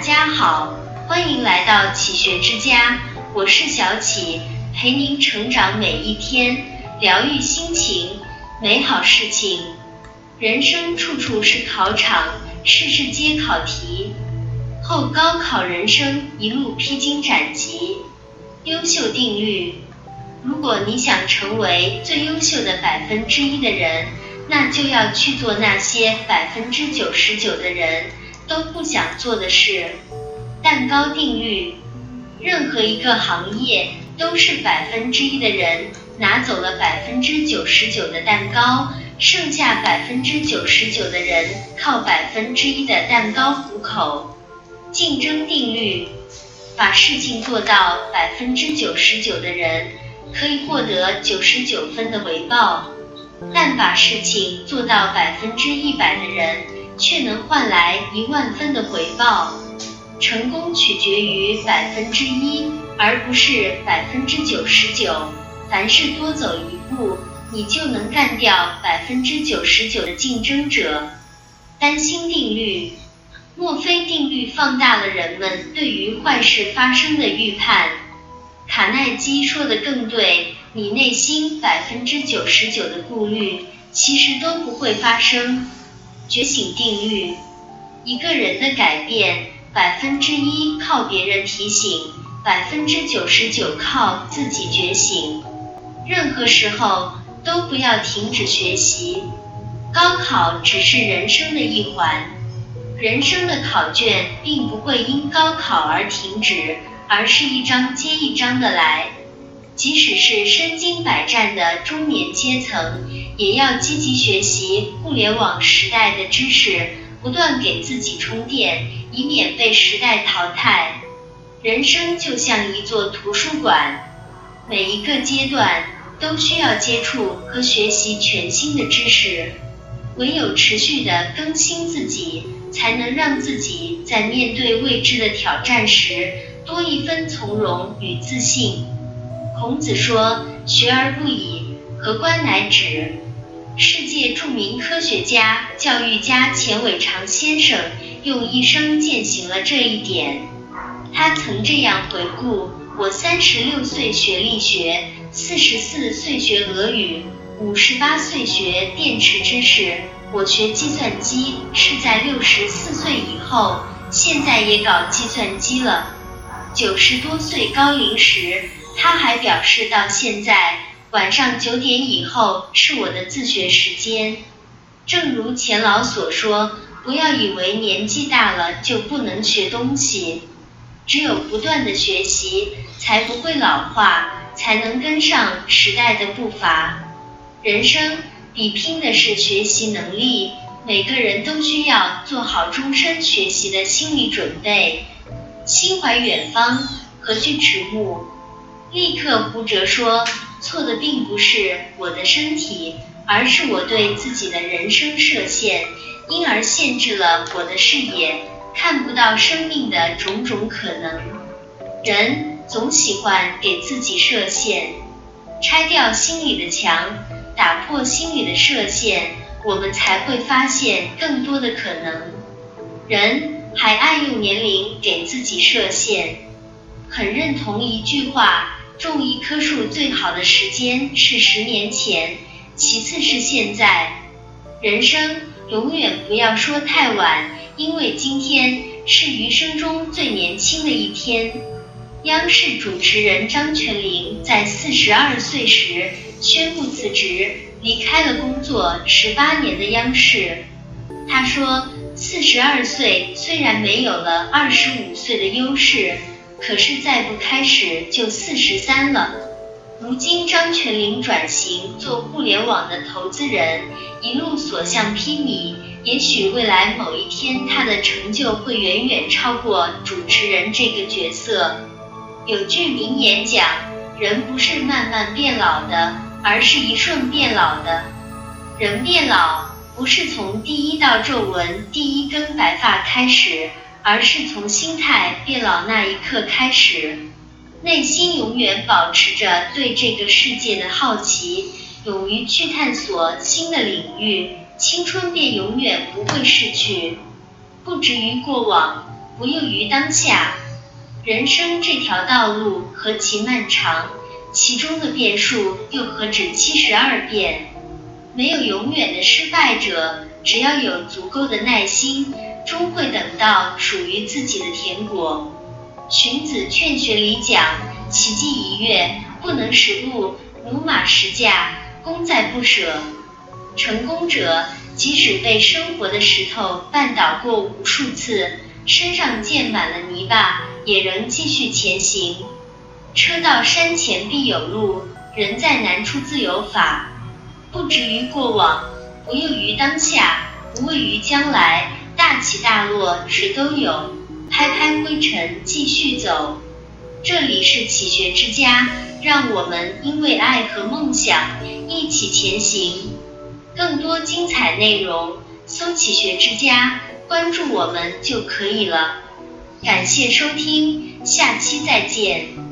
大家好，欢迎来到启学之家，我是小启，陪您成长每一天，疗愈心情，美好事情。人生处处是考场，事事皆考题。后高考人生一路披荆斩棘，优秀定律。如果你想成为最优秀的百分之一的人，那就要去做那些百分之九十九的人都不想做的事。蛋糕定律：任何一个行业都是百分之一的人拿走了百分之九十九的蛋糕，剩下百分之九十九的人靠百分之一的蛋糕糊口。竞争定律：把事情做到百分之九十九的人。可以获得九十九分的回报，但把事情做到百分之一百的人，却能换来一万分的回报。成功取决于百分之一，而不是百分之九十九。凡事多走一步，你就能干掉百分之九十九的竞争者。担心定律，墨菲定律放大了人们对于坏事发生的预判。卡耐基说的更对，你内心百分之九十九的顾虑，其实都不会发生。觉醒定律：一个人的改变，百分之一靠别人提醒，百分之九十九靠自己觉醒。任何时候都不要停止学习。高考只是人生的一环，人生的考卷并不会因高考而停止。而是一张接一张的来，即使是身经百战的中年阶层，也要积极学习互联网时代的知识，不断给自己充电，以免被时代淘汰。人生就像一座图书馆，每一个阶段都需要接触和学习全新的知识，唯有持续的更新自己，才能让自己在面对未知的挑战时。多一分从容与自信。孔子说：“学而不已，何官乃止？”世界著名科学家、教育家钱伟长先生用一生践行了这一点。他曾这样回顾：“我三十六岁学力学，四十四岁学俄语，五十八岁学电池知识。我学计算机是在六十四岁以后，现在也搞计算机了。”九十多岁高龄时，他还表示，到现在晚上九点以后是我的自学时间。正如钱老所说，不要以为年纪大了就不能学东西，只有不断的学习，才不会老化，才能跟上时代的步伐。人生比拼的是学习能力，每个人都需要做好终身学习的心理准备。心怀远方，何惧迟暮？立刻胡哲说：“错的并不是我的身体，而是我对自己的人生设限，因而限制了我的视野，看不到生命的种种可能。人总喜欢给自己设限，拆掉心里的墙，打破心里的设限，我们才会发现更多的可能。人。”还爱用年龄给自己设限，很认同一句话：种一棵树最好的时间是十年前，其次是现在。人生永远不要说太晚，因为今天是余生中最年轻的一天。央视主持人张泉灵在四十二岁时宣布辞职，离开了工作十八年的央视。他说。四十二岁虽然没有了二十五岁的优势，可是再不开始就四十三了。如今张泉灵转型做互联网的投资人，一路所向披靡。也许未来某一天，他的成就会远远超过主持人这个角色。有句名言讲：人不是慢慢变老的，而是一瞬变老的。人变老。不是从第一道皱纹、第一根白发开始，而是从心态变老那一刻开始。内心永远保持着对这个世界的好奇，勇于去探索新的领域，青春便永远不会逝去。不止于过往，不囿于当下。人生这条道路何其漫长，其中的变数又何止七十二变？没有永远的失败者，只要有足够的耐心，终会等到属于自己的甜果。荀子《劝学》里讲：“奇迹一跃，不能十步；驽马十驾，功在不舍。”成功者即使被生活的石头绊倒过无数次，身上溅满了泥巴，也仍继续前行。车到山前必有路，人在难处自有法。不执于过往，不囿于当下，不畏于将来。大起大落时都有，拍拍灰尘继续走。这里是启学之家，让我们因为爱和梦想一起前行。更多精彩内容，搜“启学之家”，关注我们就可以了。感谢收听，下期再见。